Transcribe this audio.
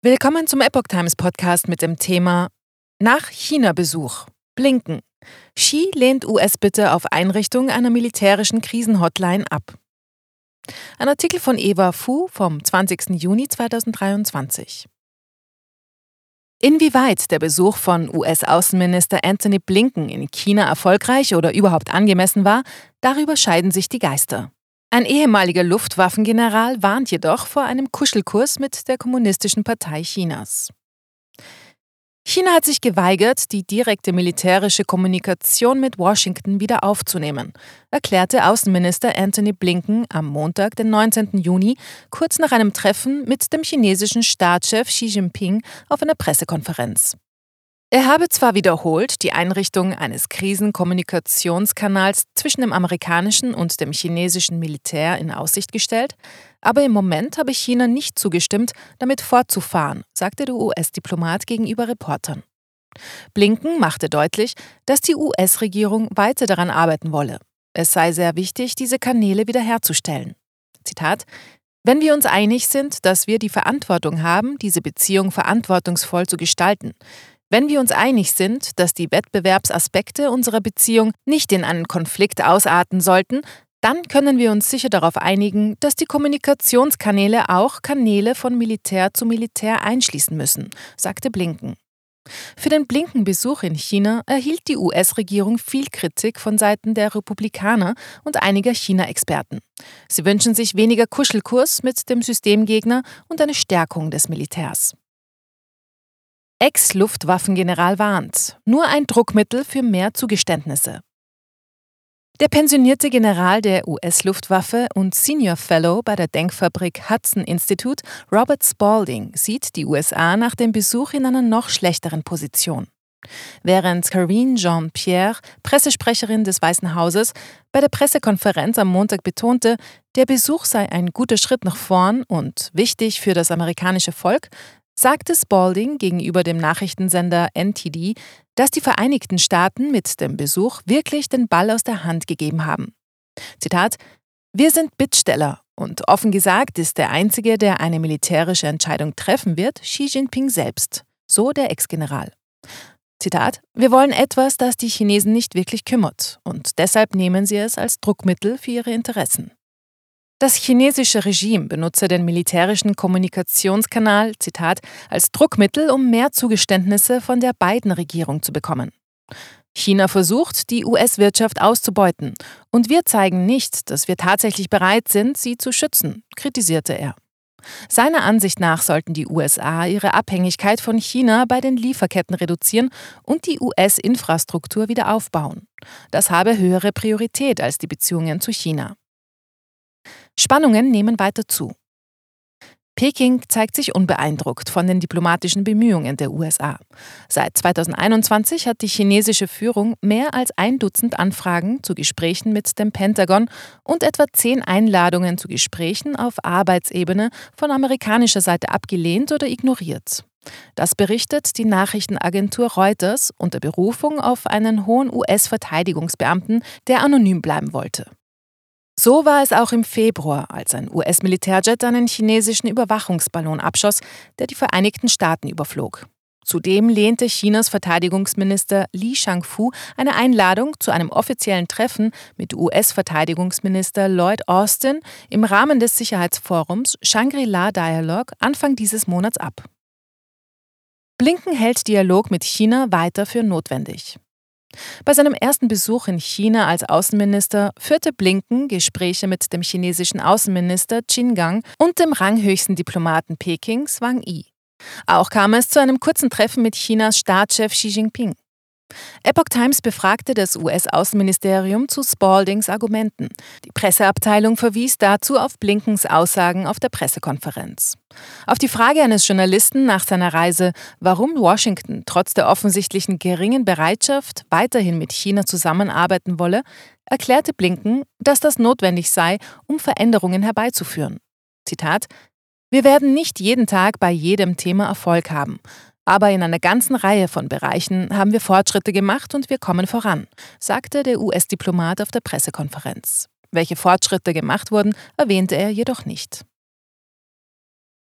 Willkommen zum Epoch Times Podcast mit dem Thema Nach China-Besuch. Blinken. Xi lehnt US-Bitte auf Einrichtung einer militärischen Krisenhotline ab. Ein Artikel von Eva Fu vom 20. Juni 2023. Inwieweit der Besuch von US-Außenminister Anthony Blinken in China erfolgreich oder überhaupt angemessen war, darüber scheiden sich die Geister. Ein ehemaliger Luftwaffengeneral warnt jedoch vor einem Kuschelkurs mit der Kommunistischen Partei Chinas. China hat sich geweigert, die direkte militärische Kommunikation mit Washington wieder aufzunehmen, erklärte Außenminister Anthony Blinken am Montag, den 19. Juni, kurz nach einem Treffen mit dem chinesischen Staatschef Xi Jinping auf einer Pressekonferenz. Er habe zwar wiederholt die Einrichtung eines Krisenkommunikationskanals zwischen dem amerikanischen und dem chinesischen Militär in Aussicht gestellt, aber im Moment habe China nicht zugestimmt, damit fortzufahren, sagte der US-Diplomat gegenüber Reportern. Blinken machte deutlich, dass die US-Regierung weiter daran arbeiten wolle. Es sei sehr wichtig, diese Kanäle wiederherzustellen. Zitat wenn wir uns einig sind, dass wir die Verantwortung haben, diese Beziehung verantwortungsvoll zu gestalten, wenn wir uns einig sind, dass die Wettbewerbsaspekte unserer Beziehung nicht in einen Konflikt ausarten sollten, dann können wir uns sicher darauf einigen, dass die Kommunikationskanäle auch Kanäle von Militär zu Militär einschließen müssen, sagte Blinken. Für den Blinken-Besuch in China erhielt die US-Regierung viel Kritik von Seiten der Republikaner und einiger China-Experten. Sie wünschen sich weniger Kuschelkurs mit dem Systemgegner und eine Stärkung des Militärs. Ex-Luftwaffengeneral warnt. Nur ein Druckmittel für mehr Zugeständnisse. Der pensionierte General der US-Luftwaffe und Senior Fellow bei der Denkfabrik Hudson Institute, Robert Spalding, sieht die USA nach dem Besuch in einer noch schlechteren Position. Während Karine Jean-Pierre, Pressesprecherin des Weißen Hauses, bei der Pressekonferenz am Montag betonte, der Besuch sei ein guter Schritt nach vorn und wichtig für das amerikanische Volk, sagte Spalding gegenüber dem Nachrichtensender NTD, dass die Vereinigten Staaten mit dem Besuch wirklich den Ball aus der Hand gegeben haben. Zitat: Wir sind Bittsteller und offen gesagt ist der Einzige, der eine militärische Entscheidung treffen wird, Xi Jinping selbst, so der Ex-General. Zitat: Wir wollen etwas, das die Chinesen nicht wirklich kümmert, und deshalb nehmen sie es als Druckmittel für ihre Interessen. Das chinesische Regime benutze den militärischen Kommunikationskanal, Zitat, als Druckmittel, um mehr Zugeständnisse von der beiden Regierung zu bekommen. China versucht, die US-Wirtschaft auszubeuten, und wir zeigen nicht, dass wir tatsächlich bereit sind, sie zu schützen, kritisierte er. Seiner Ansicht nach sollten die USA ihre Abhängigkeit von China bei den Lieferketten reduzieren und die US-Infrastruktur wieder aufbauen. Das habe höhere Priorität als die Beziehungen zu China. Spannungen nehmen weiter zu. Peking zeigt sich unbeeindruckt von den diplomatischen Bemühungen der USA. Seit 2021 hat die chinesische Führung mehr als ein Dutzend Anfragen zu Gesprächen mit dem Pentagon und etwa zehn Einladungen zu Gesprächen auf Arbeitsebene von amerikanischer Seite abgelehnt oder ignoriert. Das berichtet die Nachrichtenagentur Reuters unter Berufung auf einen hohen US-Verteidigungsbeamten, der anonym bleiben wollte. So war es auch im Februar, als ein US-Militärjet einen chinesischen Überwachungsballon abschoss, der die Vereinigten Staaten überflog. Zudem lehnte Chinas Verteidigungsminister Li Shangfu eine Einladung zu einem offiziellen Treffen mit US-Verteidigungsminister Lloyd Austin im Rahmen des Sicherheitsforums Shangri-La Dialogue Anfang dieses Monats ab. Blinken hält Dialog mit China weiter für notwendig. Bei seinem ersten Besuch in China als Außenminister führte Blinken Gespräche mit dem chinesischen Außenminister Qin Gang und dem ranghöchsten Diplomaten Pekings Wang Yi. Auch kam es zu einem kurzen Treffen mit Chinas Staatschef Xi Jinping. Epoch Times befragte das US-Außenministerium zu Spaldings Argumenten. Die Presseabteilung verwies dazu auf Blinkens Aussagen auf der Pressekonferenz. Auf die Frage eines Journalisten nach seiner Reise, warum Washington trotz der offensichtlichen geringen Bereitschaft weiterhin mit China zusammenarbeiten wolle, erklärte Blinken, dass das notwendig sei, um Veränderungen herbeizuführen. Zitat wir werden nicht jeden Tag bei jedem Thema Erfolg haben. Aber in einer ganzen Reihe von Bereichen haben wir Fortschritte gemacht und wir kommen voran, sagte der US-Diplomat auf der Pressekonferenz. Welche Fortschritte gemacht wurden, erwähnte er jedoch nicht.